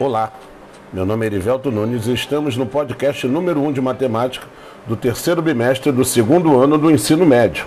Olá, meu nome é Erivelto Nunes e estamos no podcast número 1 um de matemática do terceiro bimestre do segundo ano do ensino médio.